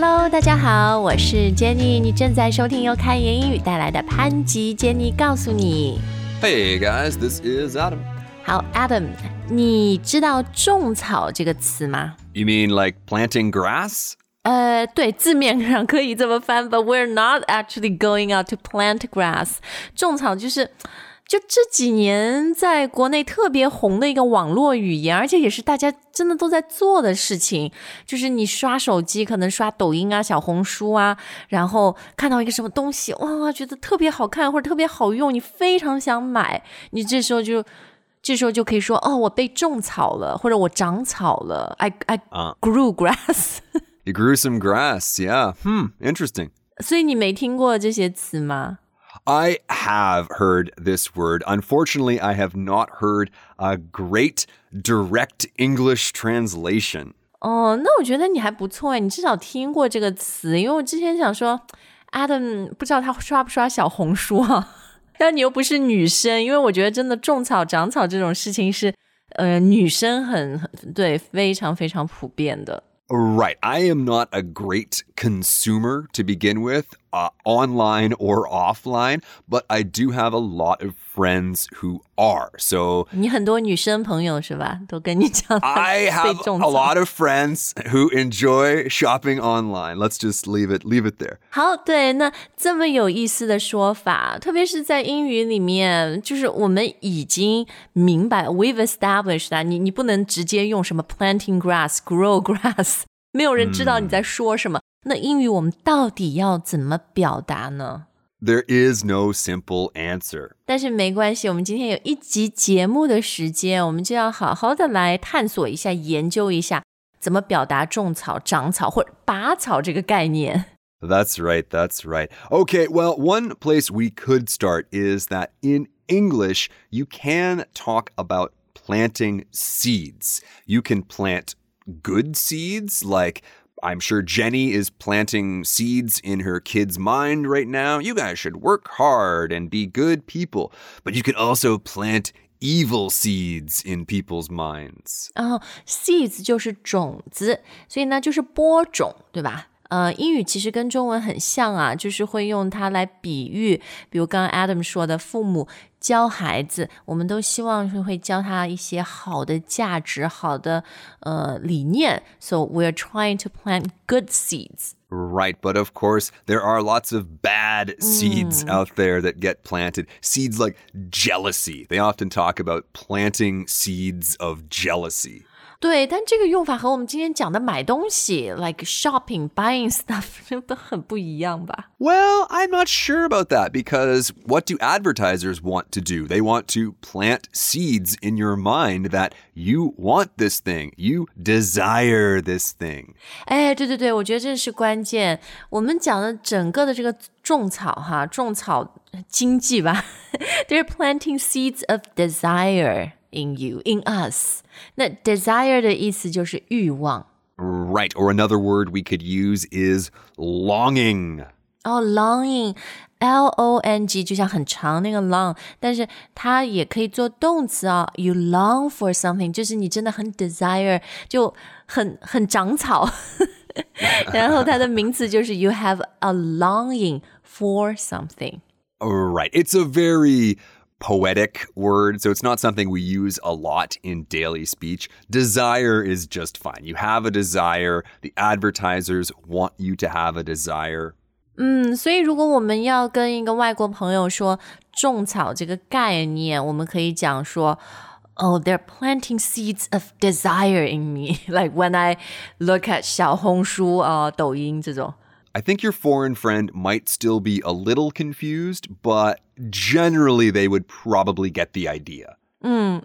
Hello，大家好，我是 Jenny，你正在收听由开言英语带来的潘吉 Jenny 告诉你。 Hey guys, this is Adam. 好，Adam，你知道种草这个词吗？ You mean like planting grass? 呃，对，字面上可以这么翻，but we're not actually going out to plant grass。种草就是， 就这几年在国内特别红的一个网络语言，而且也是大家真的都在做的事情。就是你刷手机，可能刷抖音啊、小红书啊，然后看到一个什么东西，哇，觉得特别好看或者特别好用，你非常想买，你这时候就。这时候就可以说哦，我被种草了，或者我长草了，I I grew grass。You grew some grass, yeah. Hmm, interesting. 所以你没听过这些词吗？I have heard this word. Unfortunately, I have not heard a great direct English translation. 哦，那我觉得你还不错哎，你至少听过这个词。因为我之前想说，Adam 不知道他刷不刷小红书啊，但你又不是女生，因为我觉得真的种草、长草这种事情是，呃，女生很很对，非常非常普遍的。 Right. I am not a great consumer to begin with, uh, online or offline, but I do have a lot of friends who are. So 你很多女生朋友是吧？都跟你讲 I 被 have 种 a 草。 lot of friends who enjoy shopping online. Let's just leave it leave it there. 好，对，那这么有意思的说法，特别是在英语里面，就是我们已经明白，we've established that 你你不能直接用什么 planting grass、grow grass，没有人知道你在说什么。 那英语我们到底要怎么表达呢？ There is no simple answer. 但是没关系，我们今天有一集节目的时间，我们就要好好的来探索一下、研究一下怎么表达种草、长草或者拔草这个概念。 That's right. That's right. Okay, well, one place we could start is that in English, you can talk about planting seeds. You can plant good seeds, like I'm sure Jenny is planting seeds in her kid's mind right now. You guys should work hard and be good people. But you can also plant evil seeds in people's minds. 然后 seeds 就是种子，所以呢就是播种，对吧？呃，英语其实跟中文很像啊，就是会用它来比喻，比如刚刚 Adam 说的，父母 教孩子，我们都希望是会教他一些好的价值、好的呃理念。So we're trying to plant good seeds. Right, but of course, there are lots of bad seeds out there that get planted. Seeds like jealousy. They often talk about planting seeds of jealousy. 对，但这个用法和我们今天讲的买东西，like shopping、buying stuff 都很不一样吧？ Well, I'm not sure about that because what do advertisers want to do? They want to plant seeds in your mind that you want this thing, you desire this thing. 哎，对对对，我觉得这是关键。我们讲的整个的这个种草哈，种草经济吧，they're planting seeds of desire in you, in us。那 desire 的意思就是欲望。 Right, or another word we could use is longing. 哦、l o n g i n g L O N G 就像很长那个 long，但是它也可以做动词啊、You long for something，就是你真的很 desire，就很很长草。然后它的名词就是 You have a longing for something。 Right. It's a very poetic word, so it's not something we use a lot in daily speech. Desire is just fine. You have a desire, the advertisers want you to have a desire. 嗯，所以如果我们要跟一个外国朋友说种草这个概念，我们可以讲说。Oh, they're planting seeds of desire in me. Like when I look at 小红书啊、抖音这种。 I think your foreign friend might still be a little confused, but generally they would probably get the idea.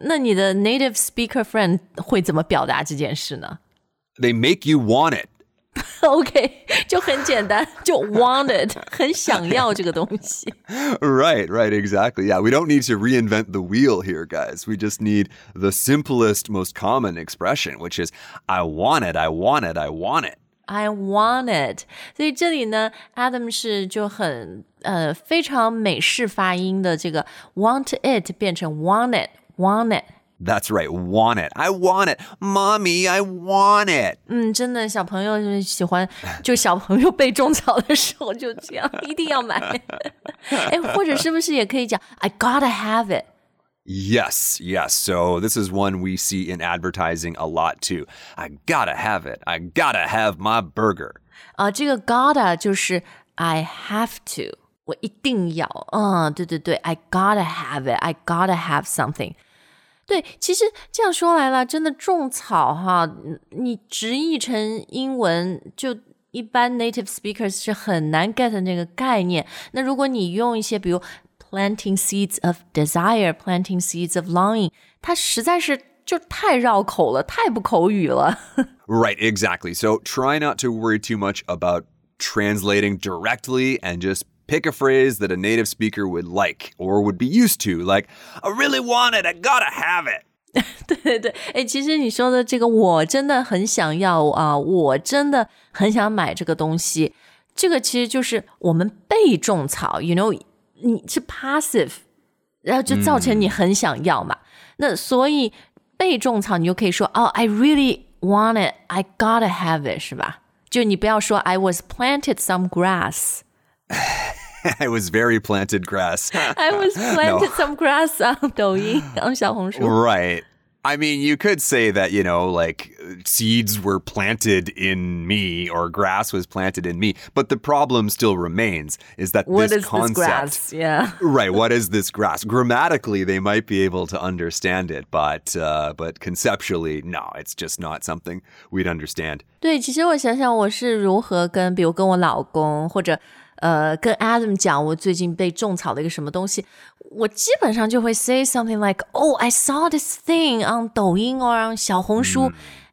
那你的 native speaker friend 会怎么表达这件事呢 They make you want it. ？OK，就很简单，就 wanted，很想要这个东西。 Right, right, exactly. Yeah, we don't need to reinvent the wheel here, guys. We just need the simplest, most common expression, which is I want it, I want it, I want it. I want it，所以这里呢，Adam 是就很呃非常美式发音的这个 want it 变成 want it want it That's right, want it. I want it. Mommy, I want it. 嗯，真的，小朋友就是喜欢，就小朋友被种草的时候就这样，一定要买。哎，或者是不是也可以讲 I gotta have it？ Yes, yes. So this is one we see in advertising a lot too. I gotta have it. I gotta have my burger. 啊，这个 gotta 就是 I have to，我一定要。嗯，对对对，I gotta have it，I gotta have something。对，其实这样说来了，真的种草哈，你直译成英文就。一般 native speakers 是很难 get 那个概念。那如果你用一些，比如 planting seeds of desire, planting seeds of longing，它实在是就太绕口了，太不口语了。 Right, exactly. So try not to worry too much about translating directly and just pick a phrase that a native speaker would like or would be used to. Like, I really want it. I gotta have it. 对对对，哎，其实你说的这个，我真的很想要啊，我真的很想买这个东西。这个其实就是我们被种草，you know， 你是 passive，然后就造成你很想要嘛。那所以被种草，你就可以说哦，I really want it, I gotta have it，是吧？就你不要说 I was planted some grass。 I was very planted grass. I was planted some grass on 抖音 on 小红书。 right. I mean, you could say that, you know, like seeds were planted in me or grass was planted in me, but the problem still remains is that What this is concept this grass? Yeah. Right. What is this grass? Grammatically, they might be able to understand it, but uh, but conceptually, no, it's just not something we'd understand. 对，其实我想想，我是如何跟，比如跟我老公或者呃跟 Adam 讲我最近被种草的一个什么东西， 我基本上就会 say something like, "Oh, I saw this thing on 抖音 or on 小红书。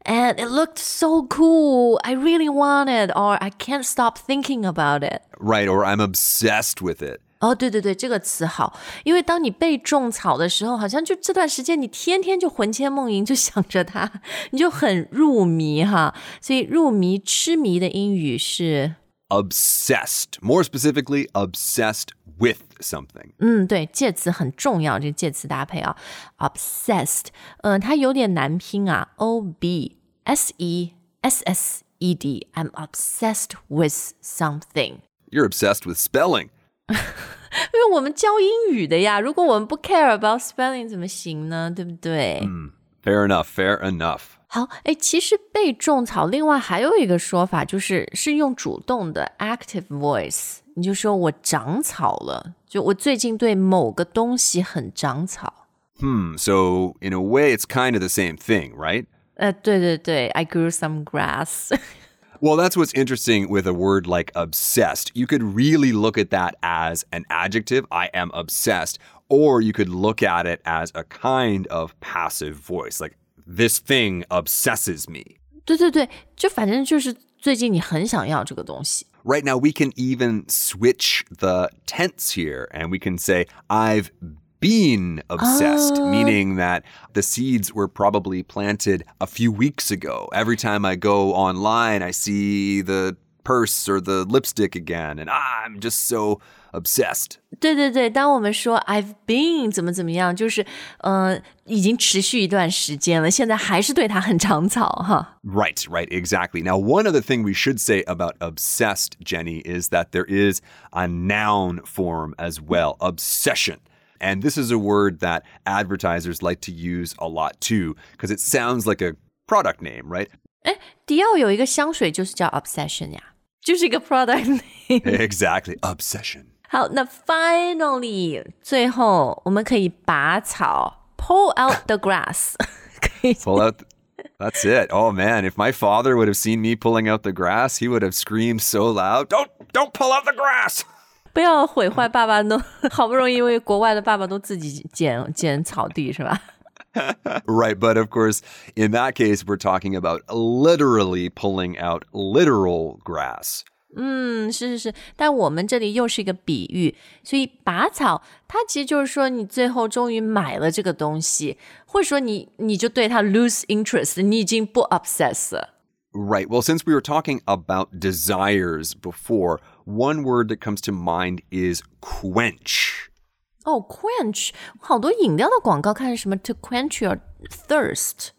And it looked so cool. I really want it, or I can't stop thinking about it. Right. Or I'm obsessed with it. 哦，对对对，这个词好，因为当你被种草的时候，好像就这段时间你天天就魂牵梦萦，就想着它，你就很入迷哈。所以入迷、痴迷的英语是 Obsessed. More specifically, obsessed with something. 嗯，对，介词很重要，这个介词搭配啊，obsessed，嗯、它有点难拼啊，o b s e s s e d。I'm obsessed with something。 You're obsessed with spelling. 因为我们教英语的呀，如果我们不 care about spelling 怎么行呢？对不对？ Fair enough. Fair enough. 好，哎，其实被种草，另外还有一个说法，就是是用主动的 active voice，你就说我长草了，就我最近对某个东西很长草。 Hmm. So in a way, it's kind of the same thing, right? 呃，对对对，I grew some grass 。 Well, that's what's interesting with a word like obsessed. You could really look at that as an adjective, I am obsessed, or you could look at it as a kind of passive voice, like this thing obsesses me. 对对对，就反正就是最近你很想要这个东西。 Right now, we can even switch the tense here and we can say, I've been obsessed, meaning that the seeds were probably planted a few weeks ago. Every time I go online, I see the purse or the lipstick again, and I'm just so obsessed. 对对对，当我们说 I've been 怎么怎么样，就是呃，已经持续一段时间了，现在还是对它很长草哈。 Right, right, exactly. Now, one other thing we should say about obsessed, Jenny, is that there is a noun form as well, obsession. And this is a word that advertisers like to use a lot too, because it sounds like a product name, right? 哎，迪奥有一个香水就是叫 Obsession 呀，就是一个 product name。 exactly, obsession. 好，那 finally 最后我们可以拔草，pull out the grass，可以 Pull out. That's it. Oh man, if my father would have seen me pulling out the grass, he would have screamed so loud, "Don't don't pull out the grass." 不要毁坏爸爸都好不容易，因为国外的爸爸都自己剪剪草地是吧？ Right, but of course, in that case we're talking about literally pulling out literal grass. 嗯，是是是，但我们这里又是一个比喻，所以拔草，它其实就是说你最后终于买了这个东西，或者说你你就对它 lose interest，你已经不 obsess 了。Right. Well, since we were talking about desires before, one word that comes to mind is quench. 哦、q u e n c h 好多饮料的广告看什么 to quench your thirst。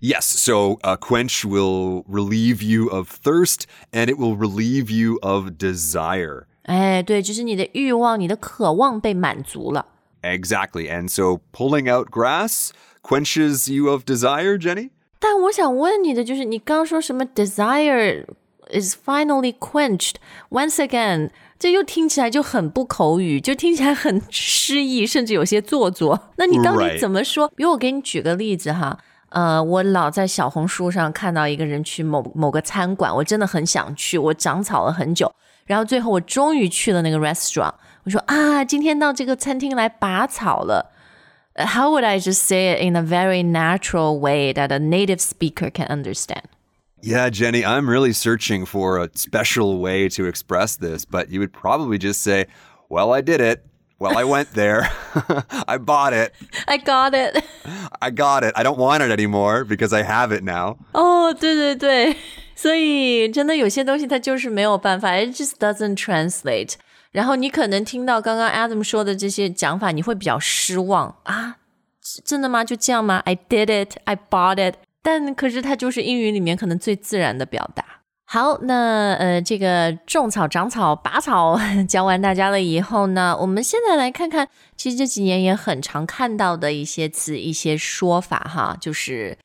Yes, so uh, quench will relieve you of thirst and it will relieve you of desire. 哎，对，就是你的欲望、你的渴望被满足了。 Exactly. And so pulling out grass quenches you of desire, Jenny? 但我想问你的就是，你刚刚说什么 desire is finally quenched once again，这又听起来就很不口语，就听起来很诗意，甚至有些做作。那你到底 Right. 怎么说？比如我给你举个例子哈。 呃，我老在小红书上看到一个人去某某个餐馆，我真的很想去，我长草了很久，然后最后我终于去了那个 restaurant。我说啊，今天到这个餐厅来拔草了。Uh, How would I just say it in a very natural way that a native speaker can understand? Yeah, Jenny, I'm really searching for a special way to express this, but you would probably just say, Well, I did it. Well, I went there. I bought it. I got it. I got it. I don't want it anymore because I have it now. 哦，对对对，所以真的有些东西它就是没有办法，it just doesn't translate。然后你可能听到刚刚 Adam 说的这些讲法，你会比较失望啊，是真的吗？就这样吗？I did it, I bought it。但可是它就是英语里面可能最自然的表达。 好，那呃，这个种草、长草、拔草教完大家了以后呢，我们现在来看看，其实这几年也很常看到的一些词、一些说法哈，就是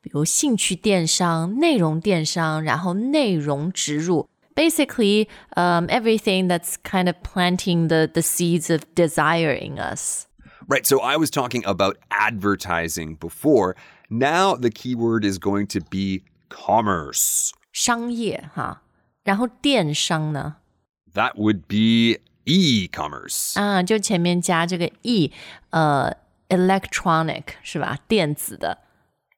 比如兴趣电商、内容电商，然后内容植入。Basically, um, everything that's kind of planting the, the seeds of desire in us. Right. So I was talking about advertising before. Now the keyword is going to be commerce. 商业哈，然后电商呢？ That would be e commerce. 啊，就前面加这个 e，呃，electronic 是吧？电子的。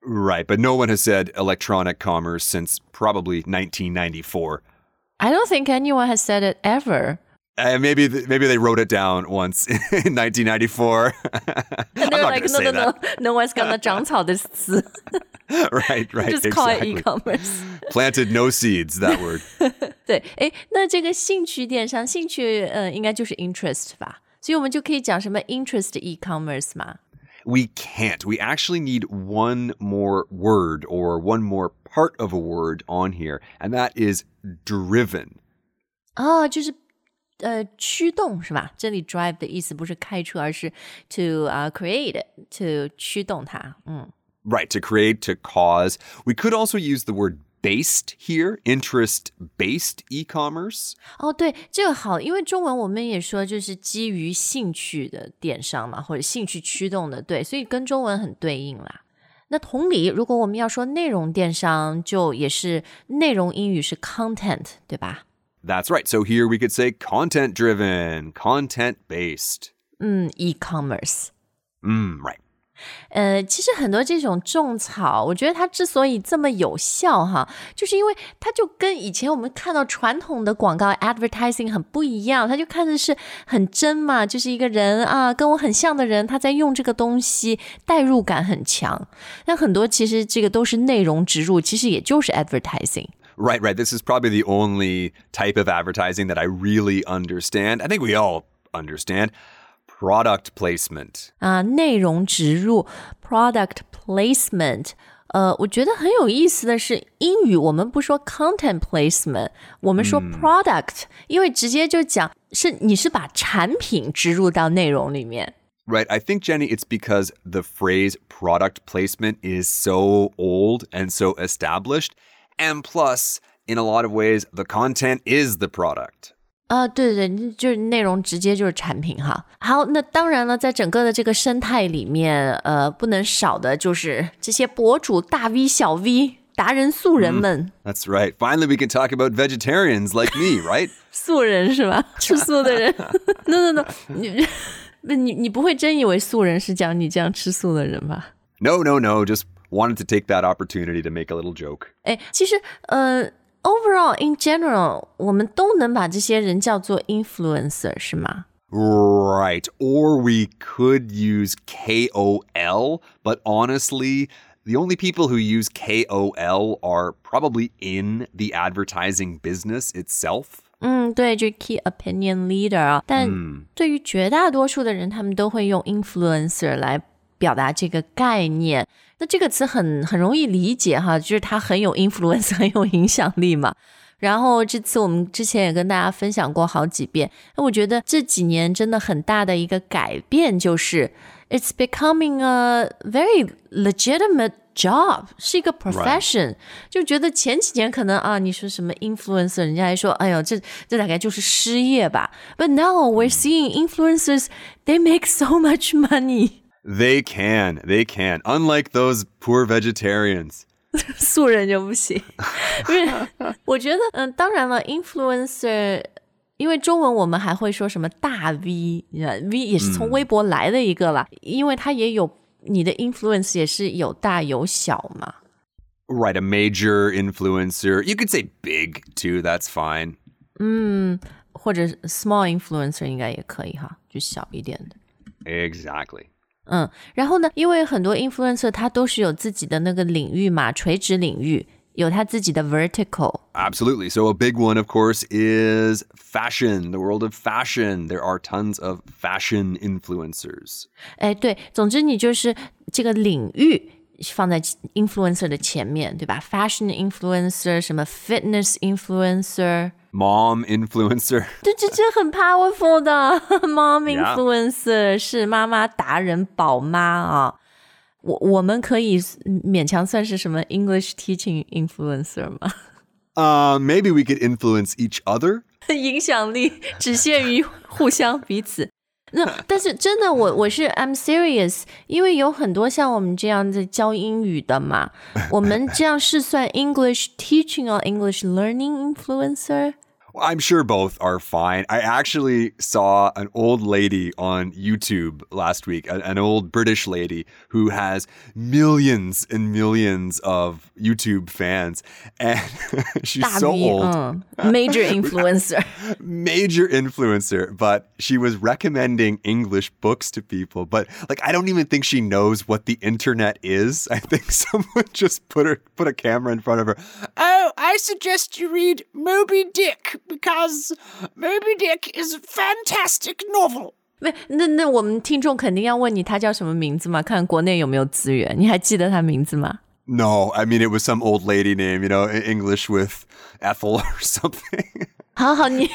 Right. But no one has said electronic commerce since probably 1994. I don't think anyone has said it ever. Uh, maybe th- maybe they wrote it down once in 1994. I'm They're not like, going to no, say no, no, that. no one's gonna 长草 this 词 right, right. just call it exactly. e-commerce. Planted no seeds, that word. 对，诶，那这个兴趣电商，兴趣呃，应该就是 interest 吧？所以我们就可以讲什么 interest e-commerce 嘛？ We can't. We actually need one more word or one more part of a word on here, and that is driven. 哦，就是 呃驱动是吧？这里 drive 的意思不是开车，而是 to 啊、create it, to 驱动它。嗯， Right, to create, to cause. We could also use the word based here, interest based e commerce. 哦，对，这个好，因为中文我们也说就是基于兴趣的电商嘛，或者兴趣驱动的，对，所以跟中文很对应啦。那同理，如果我们要说内容电商，就也是内容英语是 content，对吧？ That's right. So here we could say content driven, content based. 嗯，e-commerce。 Mm, right. 呃，其实很多这种种草，我觉得它之所以这么有效哈，就是因为它就跟以前我们看到传统的广告 advertising 很不一样，它就看的是很真嘛，就是一个人啊，跟我很像的人，他在用这个东西，代入感很强。那很多其实这个都是内容植入，其实也就是 advertising。 Right, right. This is probably the only type of advertising that I really understand. I think we all understand. Product placement. 啊，内容植入 （product placement）。呃，我觉得很有意思的是，英语我们不说 content placement，我们说 product，、因为直接就讲是你是把产品植入到内容里面。 Right. I think, Jenny, it's because the phrase product placement is so old and so established. And plus, in a lot of ways, the content is the product. 啊，对对对，就是内容直接就是产品哈。好，那当然了，在整个的这个生态里面，呃，不能少的就是这些博主大 V、小 V、达人、素人们。 That's right. Finally, we can talk about vegetarians like me, right? 素人是吧？吃素的人？No No No，你不你你不会真以为素人是讲你这样吃素的人吧？ No, no, no. Just wanted to take that opportunity to make a little joke. 哎，其实呃，overall in general，我们都能把这些人叫做 influencer 是吗？ Right. Or we could use KOL, but honestly, the only people who use KOL are probably in the advertising business itself. 嗯，对，就是 key opinion leader 啊。但对于绝大多数的人，他们都会用 influencer 来 表达这个概念。那这个词很很容易理解哈，就是它很有 influence，很有影响力嘛。然后这次我们之前也跟大家分享过好几遍。那我觉得这几年真的很大的一个改变就是，it's becoming a very legitimate job，是一个 profession。就觉得前几年可能啊，你说什么 influencer，人家还说，哎呦，这这大概就是失业吧。But now we're seeing influencers, they make so much money. They can, they can. Unlike those poor vegetarians. 素人就不行，因为我觉得，嗯，当然了，influencer，因为中文我们还会说什么大 V，V 也是从微博来的一个啦，因为它也有你的 influence 也是有大有小嘛。Right, a major influencer. You could say big too. That's fine. 嗯，或者 small influencer 应该也可以哈，就小一点的。Exactly. 嗯，然后呢，因为很多 influencer 他都是有自己的那个领域嘛，垂直领域有他自己的 vertical。Absolutely. So a big one, of course, is fashion. The world of fashion. There are tons of fashion influencers. 哎，对，总之你就是这个领域。放在 influencer 的前面，对吧？Fashion influencer，什么 fitness influencer。 Mom influencer，对，这这很 powerful 的 mom influencer 是妈妈达人宝妈啊。我我们可以勉强算是什么 English teaching influencer 吗？Uh, maybe we could influence each other. 影响力只限于互相彼此。 那但是真的，我我是 I'm serious，因为有很多像我们这样子教英语的嘛，我们这样是算 English teaching or English learning influencer。I'm sure both are fine. I actually saw an old lady on YouTube last week, an old British lady who has millions and millions of YouTube fans. And she's so old. Uh, major influencer. major influencer. But she was recommending English books to people. But like, I don't even think she knows what the internet is. I think someone just put her, put a camera in front of her. Oh, I suggest you read Moby Dick because Moby Dick is a fantastic novel. 那那那我们听众肯定要问你他叫什么名字嘛？看国内有没有资源？你还记得他名字吗？No, I mean it was some old lady name, you know, English with Ethel or something. 好好，你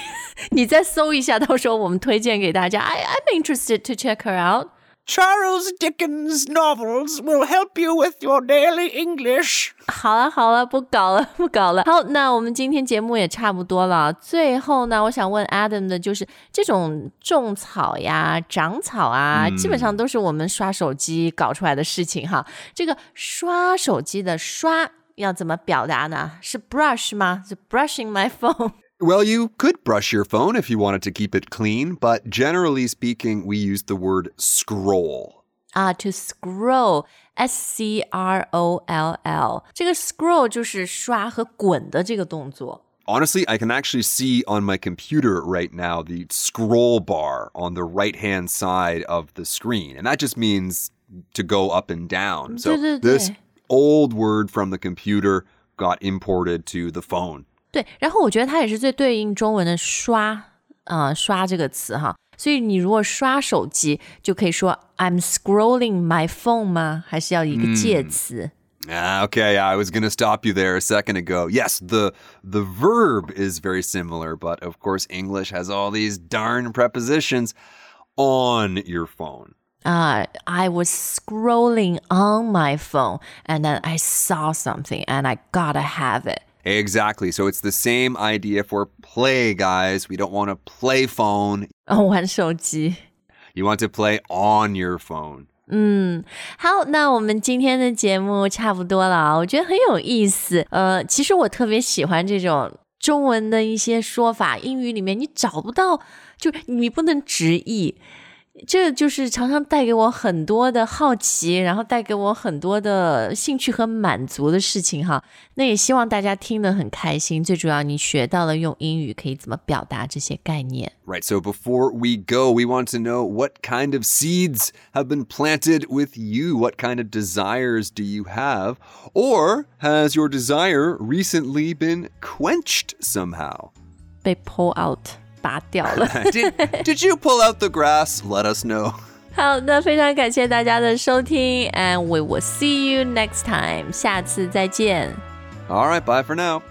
你再搜一下，到时候我们推荐给大家。I I'm interested to check her out. Charles Dickens novels will help you with your daily English。好了好了，不搞了不搞了。好，那我们今天节目也差不多了。最后呢，我想问 Adam 的就是这种种草呀、长草啊，基本上都是我们刷手机搞出来的事情哈。这个刷手机的刷要怎么表达呢？是 brush 吗？是 brushing my phone。Well, you could brush your phone if you wanted to keep it clean, but generally speaking, we use the word scroll. Ah, to scroll, S C R O L L. 这个 scroll 就是刷和滚的这个动作。Honestly, I can actually see on my computer right now the scroll bar on the right hand side of the screen. And that just means to go up and down. So this old word from the computer got imported to the phone. 对，然后我觉得它也是最对应中文的“刷”啊、呃，“刷”这个词哈。所以你如果刷手机，就可以说 "I'm scrolling my phone" 吗？还是要一个介词？Ah, okay, I was going to stop you there a second ago. Yes, the the verb is very similar, but of course English has all these darn prepositions on your phone. Uh, I was scrolling on my phone and then I saw something and I gotta have it. Exactly. So it's the same idea for play, guys. We don't want to play phone. 玩手机. You want to play on your phone. 嗯，好，那我们今天的节目差不多了啊，我觉得很有意思。呃，其实我特别喜欢这种中文的一些说法，英语里面你找不到，就你不能直译。 这就是常常带给我很多的好奇，然后带给我很多的兴趣和满足的事情哈。那也希望大家听得很开心。最主要，你学到了用英语可以怎么表达这些概念。Right. So before we go, we want to know what kind of seeds have been planted with you. What kind of desires do you have, or has your desire recently been quenched somehow? 被 pull out 拔掉了。 did, did you pull out the grass? Let us know. 好的，非常感谢大家的收听，and we will see you next time。下次再见。 All right, bye for now.